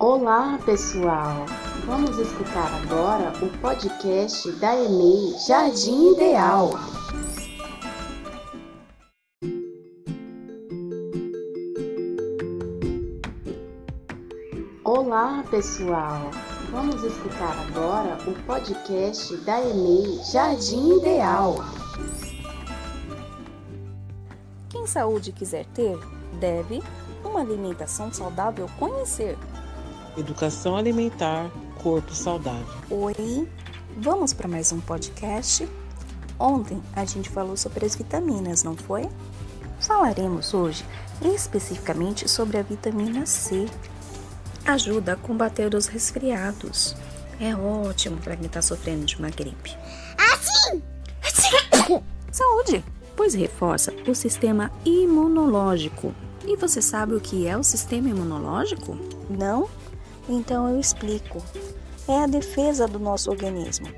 Olá, pessoal! Vamos escutar agora o podcast da EMEI Jardim Ideal. Olá, pessoal! Vamos escutar agora o podcast da EMEI Jardim Ideal. Quem saúde quiser ter, deve uma alimentação saudável conhecer. Educação alimentar, corpo saudável. Oi, vamos para mais um podcast? Ontem a gente falou sobre as vitaminas, não foi? Falaremos hoje especificamente sobre a vitamina C. Ajuda a combater os resfriados. É ótimo para quem está sofrendo de uma gripe. Assim! Saúde! Pois reforça o sistema imunológico. E você sabe o que é o sistema imunológico? Não? Então eu explico. É a defesa do nosso organismo,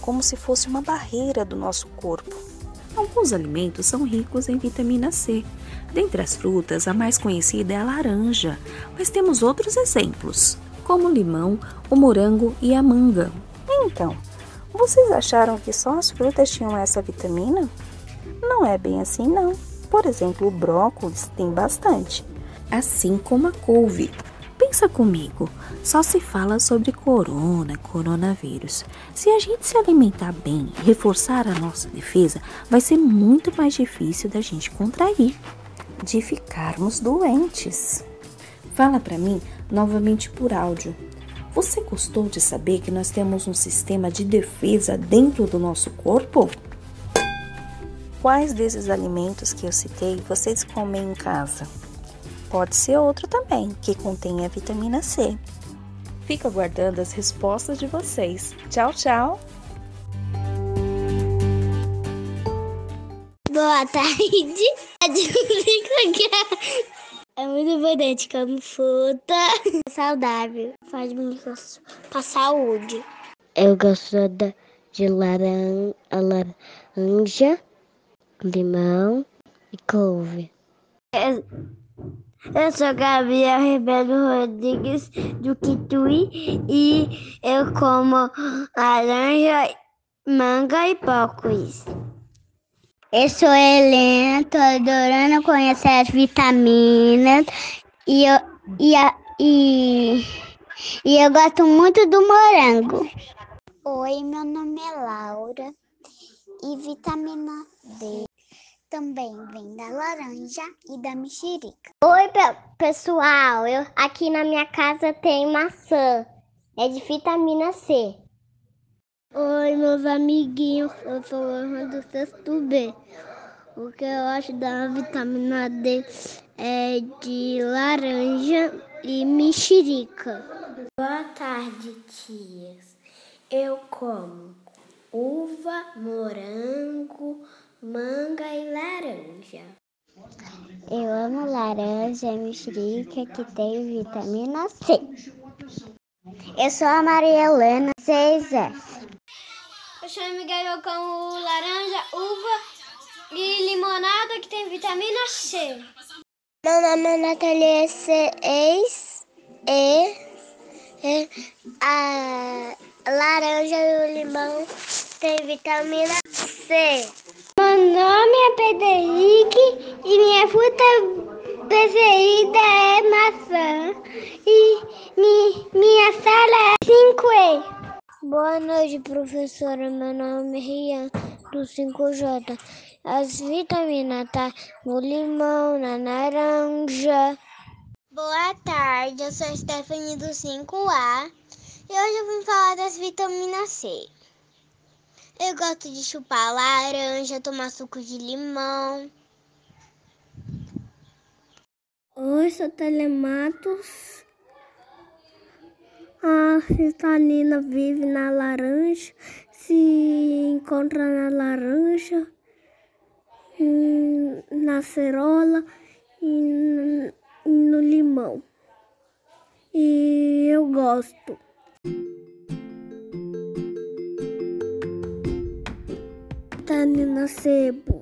como se fosse uma barreira do nosso corpo. Alguns alimentos são ricos em vitamina C. Dentre as frutas, a mais conhecida é a laranja, mas temos outros exemplos, como o limão, o morango e a manga. Então, vocês acharam que só as frutas tinham essa vitamina? Não é bem assim, não. Por exemplo, o brócolis tem bastante, assim como a couve. Pensa comigo, só se fala sobre corona, coronavírus. Se a gente se alimentar bem reforçar a nossa defesa, vai ser muito mais difícil da gente contrair, de ficarmos doentes. Fala para mim novamente por áudio. Você gostou de saber que nós temos um sistema de defesa dentro do nosso corpo? Quais desses alimentos que eu citei vocês comem em casa? Pode ser outro também, que contenha vitamina C. Fico aguardando as respostas de vocês. Tchau, tchau! Boa tarde. É muito importante como fruta. Saudável. Faz muito pra saúde. Eu gosto da, de laran, laranja, limão e couve. Eu, eu sou Gabriel Ribeiro Rodrigues do Quituí e eu como laranja, manga e brócolis. Eu sou Helena, tô adorando conhecer as vitaminas e eu, e, a, e, e eu gosto muito do morango. Oi, meu nome é Laura e vitamina D também vem da laranja e da mexerica. Oi, pe- pessoal, eu aqui na minha casa tem maçã, é de vitamina C. Oi, meus amiguinhos, eu sou Ana do sexto B. O que eu acho da vitamina D é de laranja e mexerica. Boa tarde, tias. Eu como uva, morango, manga e laranja. Eu amo laranja e mexerica que tem vitamina C. Eu sou a Maria Helena, 6F. Eu chamo Miguel, eu como laranja, uva e limonada que tem vitamina C. Meu nome é Nathalie Seis e, e a laranja e o limão tem vitamina C. Meu nome é Pederique e minha fruta preferida é maçã e mi, minha sala é 5E. Boa noite, professora. Meu nome é Rian, do 5J. As vitaminas tá no limão, na laranja. Boa tarde, eu sou a Stephanie do 5A e hoje eu vim falar das vitaminas C. Eu gosto de chupar laranja, tomar suco de limão. Oi, sou Telematos. A citalina vive na laranja, se encontra na laranja, hum, na cerola e no limão. E eu gosto. Vitamina sebo.